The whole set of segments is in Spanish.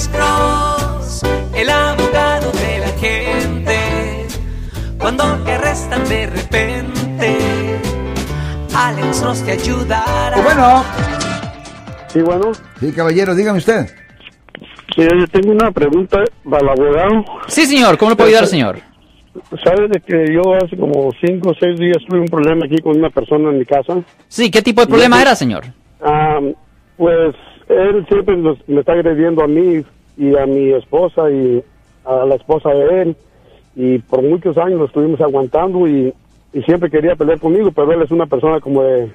Alex Cross, el abogado de la gente. Cuando te arrestan de repente, Alex Cross te ayudará. Y bueno, Sí, bueno. sí, caballero, dígame usted. Sí, yo tengo una pregunta para el abogado. Sí, señor, ¿cómo le puedo ayudar, señor? ¿Sabes de que yo hace como cinco o seis días tuve un problema aquí con una persona en mi casa? Sí, ¿qué tipo de problema era, señor? Ah, pues él siempre nos- me está agrediendo a mí y a mi esposa y a la esposa de él. Y por muchos años lo estuvimos aguantando y, y siempre quería pelear conmigo, pero él es una persona como de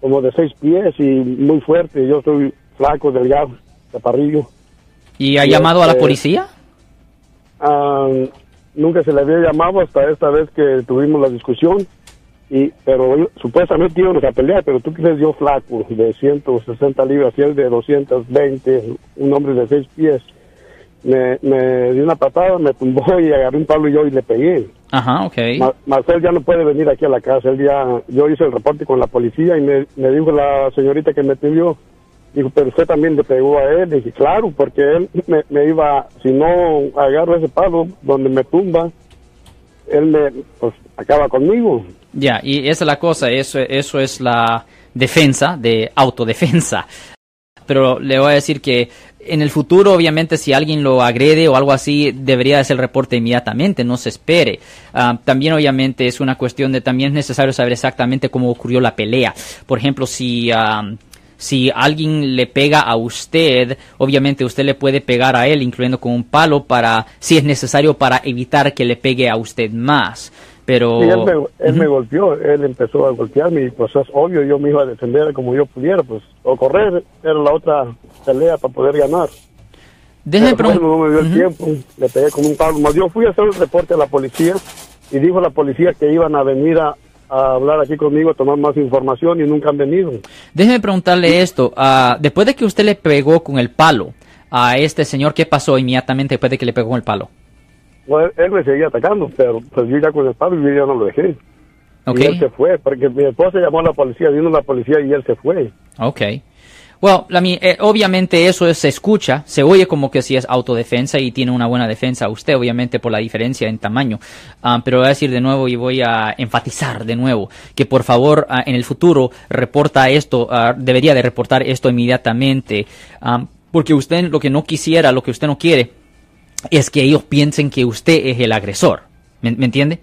como de seis pies y muy fuerte. Yo soy flaco, delgado, chaparrillo. ¿Y ha llamado a la este- policía? Ah, nunca se le había llamado hasta esta vez que tuvimos la discusión. Y, pero él- supuestamente íbamos a pelear, pero tú crees yo flaco, de 160 libras y él de 220, un hombre de seis pies. Me, me dio una patada, me tumbó y agarré un palo y yo y le pegué. Ajá, ok. Ma- Marcel ya no puede venir aquí a la casa. Él ya, yo hice el reporte con la policía y me, me dijo la señorita que me atendió, dijo, pero usted también le pegó a él. dije, claro, porque él me, me iba, si no agarro ese palo donde me tumba, él me, pues, acaba conmigo. Ya, y esa es la cosa, eso, eso es la defensa de autodefensa. Pero le voy a decir que en el futuro, obviamente, si alguien lo agrede o algo así, debería hacer el reporte inmediatamente, no se espere. Ah, también, obviamente, es una cuestión de también es necesario saber exactamente cómo ocurrió la pelea. Por ejemplo, si ah, si alguien le pega a usted, obviamente usted le puede pegar a él, incluyendo con un palo, para si es necesario para evitar que le pegue a usted más. Pero él, me, él me golpeó, él empezó a golpearme y pues es obvio, yo me iba a defender como yo pudiera, pues, o correr, era la otra pelea para poder ganar. déjeme Pero bueno, no me dio el tiempo, le pegué con un palo. Mas Yo fui a hacer el reporte a la policía y dijo la policía que iban a venir a, a hablar aquí conmigo, a tomar más información y nunca han venido. Déjeme preguntarle esto. ah, después de que usted le pegó con el palo a este señor, ¿qué pasó inmediatamente después de que le pegó con el palo? Bueno, él me seguía atacando, pero pues yo ya con el palo yo ya no lo dejé. Ok. Y él se fue, porque mi esposa llamó a la policía, vino la policía y él se fue. Ok. Well, la mi- eh, obviamente eso es- se escucha, se oye como que si es autodefensa y tiene una buena defensa usted, obviamente por la diferencia en tamaño. Ah, pero voy a decir de nuevo y voy a enfatizar de nuevo que por favor ah, en el futuro reporta esto, ah, debería de reportar esto inmediatamente, ah, porque usted lo que no quisiera, lo que usted no quiere, es que ellos piensen que usted es el agresor. ¿Me, me entiende?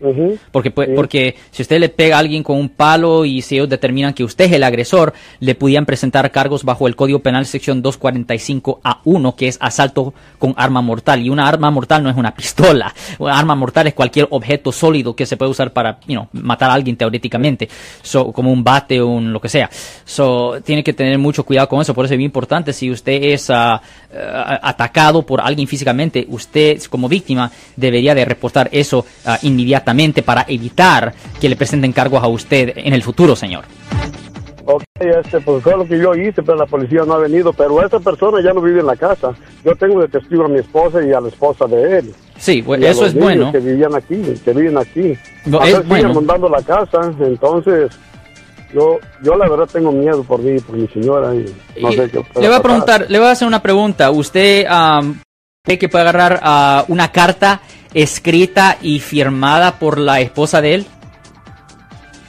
Porque, pues, Sí. porque si usted le pega a alguien con un palo y si ellos determinan que usted es el agresor, le podían presentar cargos bajo el Código Penal sección 245A1, que es asalto con arma mortal. Y una arma mortal no es una pistola. Una arma mortal es cualquier objeto sólido que se puede usar para you know, matar a alguien teóricamente, so, como un bate o un lo que sea. So, tiene que tener mucho cuidado con eso. Por eso es muy importante, si usted es ah, atacado por alguien físicamente, usted como víctima debería de reportar eso ah, inmediatamente para evitar que le presenten cargos a usted en el futuro, señor. Ok, este, pues fue lo que yo hice, pero la policía no ha venido. Pero esa persona ya no vive en la casa. Yo tengo de testigo a mi esposa y a la esposa de él. Sí, bu- Y a eso es bueno. Que vivían aquí, que viven aquí. No, es bueno. la casa, entonces yo, yo la verdad tengo miedo por mí, por mi señora y no Y sé qué. le voy a pasar. preguntar, le voy a hacer una pregunta. ¿Usted am, cree que puede agarrar ah, una carta escrita y firmada por la esposa de él?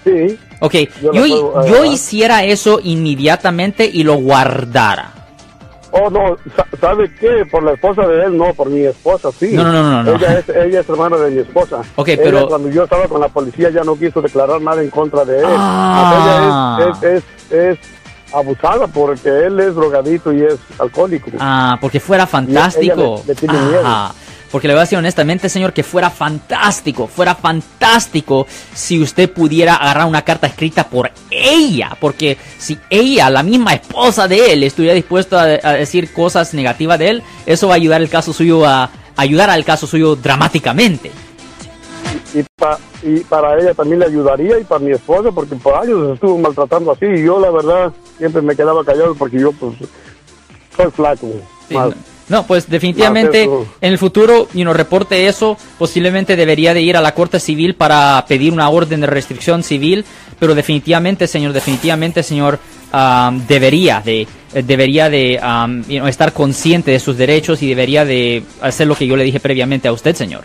Sí, Ok, Yo yo, puedo hiciera eso inmediatamente y lo guardara. oh no, sa- ¿sabe qué? Por la esposa de él, no, por mi esposa, sí. No, no, no, no, no. Ella es, ella es hermana de mi esposa. Ok, Ella, pero- cuando yo estaba con la policía ya no quiso declarar nada en contra de él. Ah. Ella es, es, es, es abusada porque él es drogadito y es alcohólico. Ah, porque fuera fantástico. ella le- le tiene miedo. Porque le voy a decir honestamente, señor, que fuera fantástico, fuera fantástico si usted pudiera agarrar una carta escrita por ella. Porque si ella, la misma esposa de él, estuviera dispuesta a, decir cosas negativas de él, eso va a ayudar el caso suyo a ayudar al caso suyo dramáticamente. y, pa- y para ella también le ayudaría y para mi esposa porque por años se estuvo maltratando así y yo la verdad siempre me quedaba callado porque yo pues soy flaco. Sí, más. no. No, pues definitivamente en el futuro, y nos reporte eso, posiblemente debería de ir a la Corte Civil para pedir una orden de restricción civil, pero definitivamente, señor, definitivamente, señor, um, debería de debería de um, you know, estar consciente de sus derechos y debería de hacer lo que yo le dije previamente a usted, señor.